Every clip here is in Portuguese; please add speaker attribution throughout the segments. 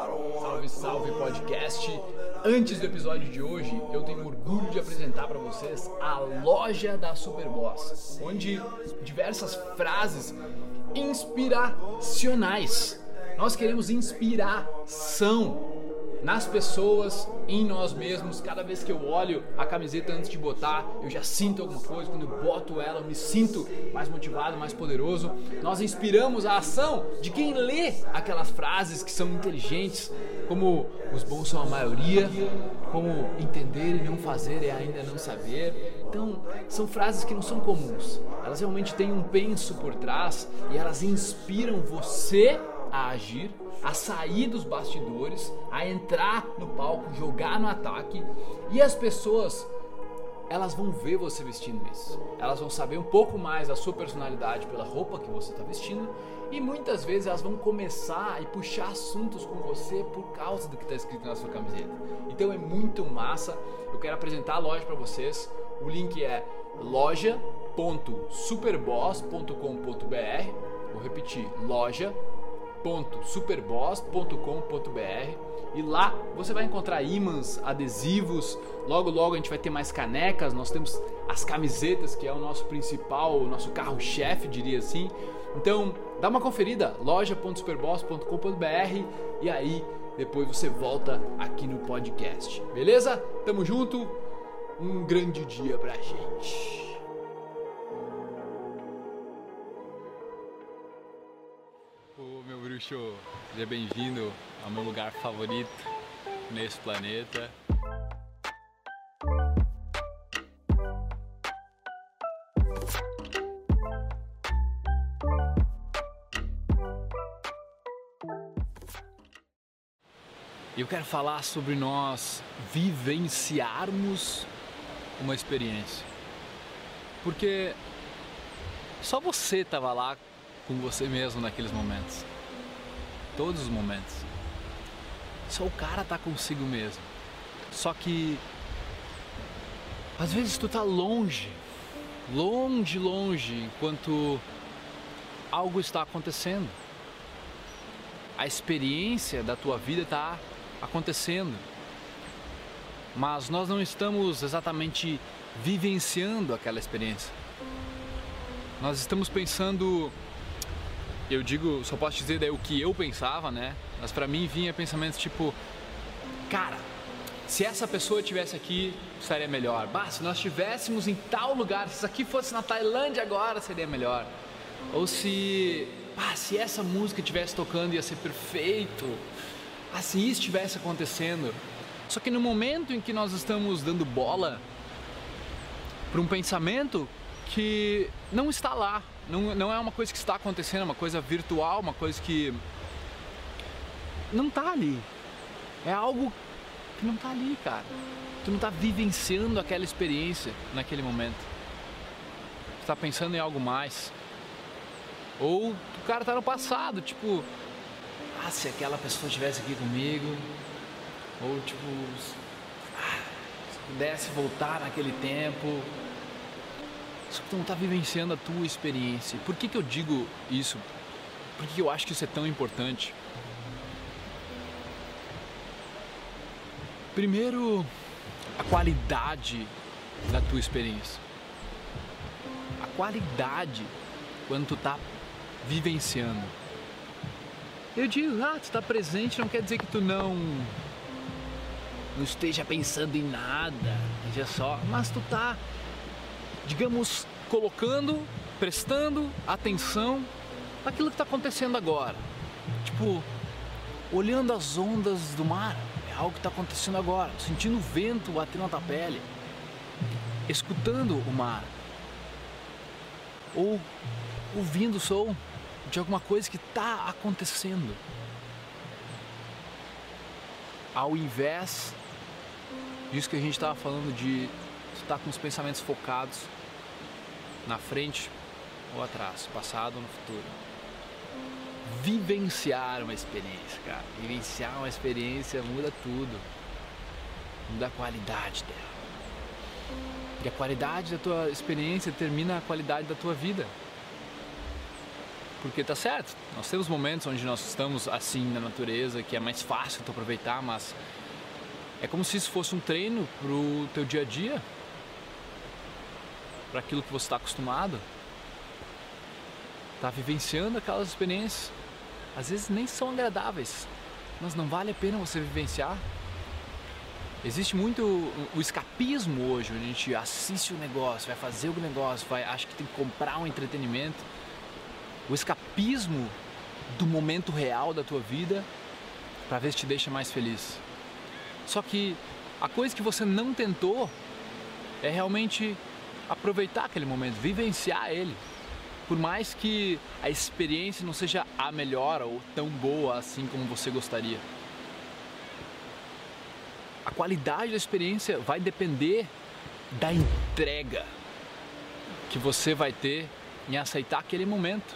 Speaker 1: Salve, salve podcast! Antes do episódio de hoje, eu tenho orgulho de apresentar para vocês a loja da Superboss, onde diversas frases inspiracionais. Nós queremos inspiração nas pessoas, em nós mesmos. Cada vez que eu olho a camiseta antes de botar, eu já sinto alguma coisa. Quando eu boto ela, eu me sinto mais motivado, mais poderoso. Nós inspiramos a ação de quem lê aquelas frases que são inteligentes, como os bons são a maioria, como entender e não fazer é ainda não saber. Então, são frases que não são comuns. Elas realmente têm um penso por trás e elas inspiram você a agir, a sair dos bastidores, a entrar no palco, jogar no ataque e as pessoas elas vão ver você vestindo isso. Elas vão saber um pouco mais da sua personalidade pela roupa que você está vestindo e muitas vezes elas vão começar e puxar assuntos com você por causa do que está escrito na sua camiseta. Então é muito massa. Eu quero apresentar a loja para vocês. O link é loja.superboss.com.br. Vou repetir: loja www.superboss.com.br e lá você vai encontrar ímãs, adesivos. Logo, logo a gente vai ter mais canecas. Nós temos as camisetas, que é o nosso principal, o nosso carro-chefe, diria assim. Então, dá uma conferida, loja.superboss.com.br e aí depois você volta aqui no podcast. Beleza? Tamo junto. Um grande dia pra gente. Bruxo, seja bem-vindo ao meu lugar favorito nesse planeta. Eu quero falar sobre nós vivenciarmos uma experiência. Porque só você estava lá com você mesmo naqueles momentos todos os momentos. Só o cara tá consigo mesmo. Só que às vezes tu tá longe, longe, longe, enquanto algo está acontecendo. A experiência da tua vida está acontecendo. Mas nós não estamos exatamente vivenciando aquela experiência. Nós estamos pensando eu digo, só posso dizer daí o que eu pensava, né? Mas para mim vinha pensamentos tipo, cara, se essa pessoa tivesse aqui, estaria melhor. Bah, se nós estivéssemos em tal lugar, se isso aqui fosse na Tailândia agora, seria melhor. Ou se, ah, se essa música estivesse tocando, ia ser perfeito. Ah, se isso estivesse acontecendo. Só que no momento em que nós estamos dando bola para um pensamento que não está lá, não, não é uma coisa que está acontecendo, é uma coisa virtual, uma coisa que não está ali. É algo que não está ali, cara. Tu não está vivenciando aquela experiência naquele momento. Tu está pensando em algo mais. Ou o cara está no passado, tipo, ah, se aquela pessoa estivesse aqui comigo, ou tipo, ah, se pudesse voltar naquele tempo, só que tu não está vivenciando a tua experiência. Por que, que eu digo isso? Por que, que eu acho que isso é tão importante? Primeiro, a qualidade da tua experiência. A qualidade quando tu está vivenciando. Eu digo, ah, tu está presente não quer dizer que tu não não esteja pensando em nada, veja só, mas tu tá digamos, colocando, prestando atenção naquilo que está acontecendo agora. Tipo, olhando as ondas do mar, é algo que está acontecendo agora, sentindo o vento batendo na tua pele, escutando o mar, ou ouvindo o som de alguma coisa que está acontecendo. Ao invés disso que a gente estava falando de estar com os pensamentos focados na frente ou atrás, passado ou no futuro. Vivenciar uma experiência, cara. Vivenciar uma experiência muda tudo. Muda a qualidade dela. E a qualidade da tua experiência determina a qualidade da tua vida. Porque tá certo, nós temos momentos onde nós estamos assim na natureza, que é mais fácil tu aproveitar, mas é como se isso fosse um treino pro teu dia a dia, para aquilo que você está acostumado. Tá vivenciando aquelas experiências. Às vezes nem são agradáveis, mas não vale a pena você vivenciar. Existe muito o escapismo hoje, a gente assiste o negócio, vai fazer o negócio, vai, acha que tem que comprar um entretenimento. O escapismo do momento real da tua vida para ver se te deixa mais feliz. Só que a coisa que você não tentou é realmente aproveitar aquele momento, vivenciar ele. Por mais que a experiência não seja a melhor ou tão boa assim como você gostaria. A qualidade da experiência vai depender da entrega que você vai ter em aceitar aquele momento,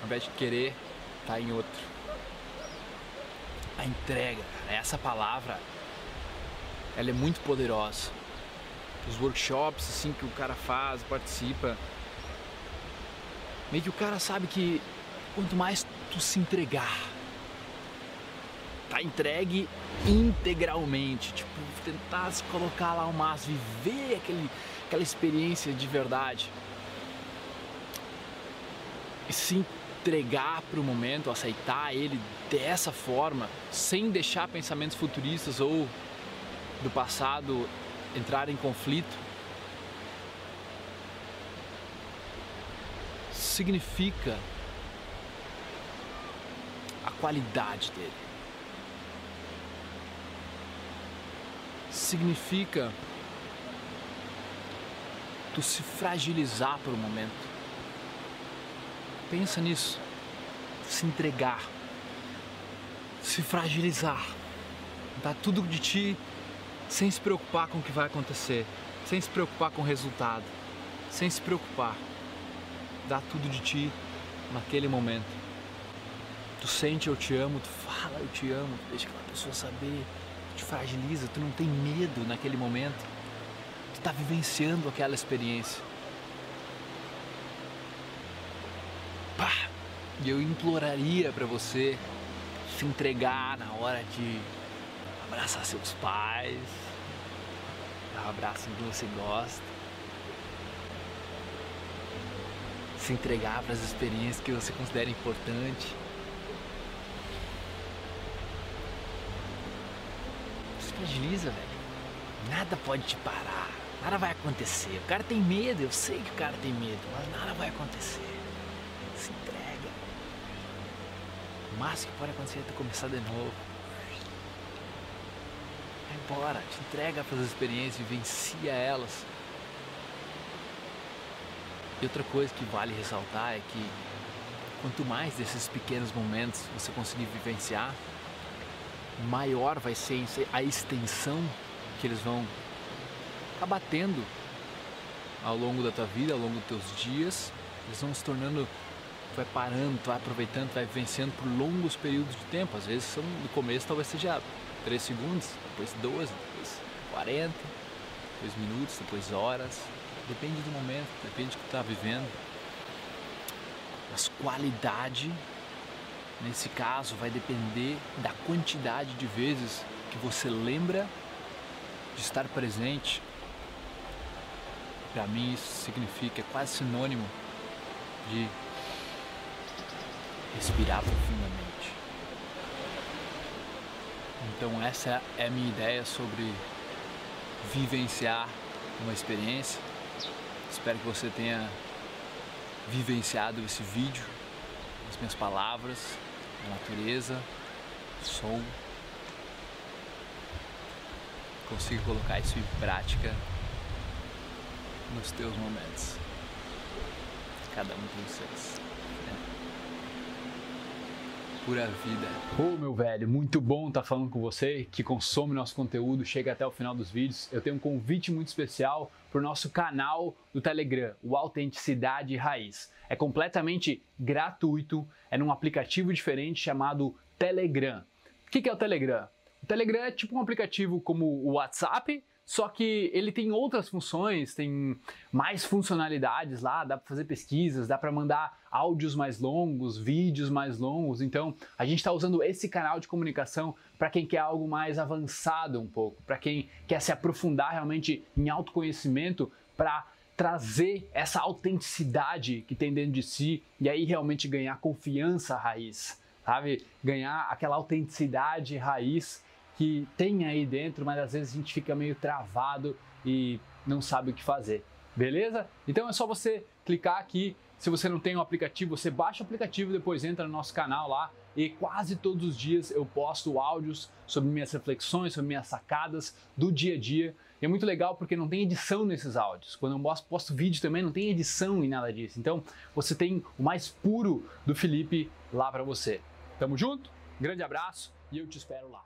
Speaker 1: ao invés de querer estar em outro a entrega, essa palavra, ela é muito poderosa. Os workshops assim que o cara faz, participa, meio que o cara sabe que quanto mais tu se entregar, tá entregue integralmente, tipo, tentar se colocar lá ao máximo, viver aquele, aquela experiência de verdade. E sim entregar para o momento, aceitar ele dessa forma, sem deixar pensamentos futuristas ou do passado entrar em conflito, significa a qualidade dele. Significa tu se fragilizar por um momento Pensa nisso. Se entregar. Se fragilizar. Dar tudo de ti sem se preocupar com o que vai acontecer. Sem se preocupar com o resultado. Sem se preocupar. Dar tudo de ti naquele momento. Tu sente eu te amo, tu fala eu te amo, tu deixa aquela pessoa saber, tu te fragiliza, tu não tem medo naquele momento. Tu está vivenciando aquela experiência. E eu imploraria para você se entregar na hora de abraçar seus pais, dar um abraço em quem você gosta, se entregar para as experiências que você considera importante. Se fragiliza, velho. Nada pode te parar, nada vai acontecer. O cara tem medo, eu sei que o cara tem medo, mas nada vai acontecer. Se entrega. O máximo que pode acontecer é tu começar de novo. Embora, te entrega para as experiências, vivencia elas. E outra coisa que vale ressaltar é que quanto mais desses pequenos momentos você conseguir vivenciar, maior vai ser a extensão que eles vão acabar tendo ao longo da tua vida, ao longo dos teus dias. Eles vão se tornando tu vai parando, tu vai aproveitando, tu vai vivenciando por longos períodos de tempo. Às vezes são, no começo talvez seja 3 segundos, depois 12, depois 40, depois minutos, depois horas. Depende do momento, depende do que tu está vivendo. Mas qualidade, nesse caso, vai depender da quantidade de vezes que você lembra de estar presente. Para mim isso significa, é quase sinônimo de respirar profundamente. Então essa é a minha ideia sobre vivenciar uma experiência. Espero que você tenha vivenciado esse vídeo, as minhas palavras, a natureza, som. Consiga colocar isso em prática nos teus momentos. Cada um os seus pura vida. Ô oh, meu velho, muito bom estar tá falando com você que consome nosso conteúdo, chega até o final dos vídeos. Eu tenho um convite muito especial para o nosso canal do Telegram, o Autenticidade Raiz. É completamente gratuito, é num aplicativo diferente chamado Telegram. O que é o Telegram? O Telegram é tipo um aplicativo como o WhatsApp, Só que ele tem outras funções, tem mais funcionalidades lá, dá para fazer pesquisas, dá para mandar áudios mais longos, vídeos mais longos. Então, a gente está usando esse canal de comunicação para quem quer algo mais avançado um pouco, para quem quer se aprofundar realmente em autoconhecimento, para trazer essa autenticidade que tem dentro de si e aí realmente ganhar confiança raiz, sabe? Ganhar aquela autenticidade raiz que tem aí dentro, mas às vezes a gente fica meio travado e não sabe o que fazer. Beleza? Então é só você clicar aqui. Se você não tem o um aplicativo, você baixa o aplicativo, depois entra no nosso canal lá e quase todos os dias eu posto áudios sobre minhas reflexões, sobre minhas sacadas do dia a dia. E é muito legal porque não tem edição nesses áudios. Quando eu posto, posto vídeo também não tem edição e nada disso. Então você tem o mais puro do Felipe lá para você. Tamo junto? Grande abraço e eu te espero lá.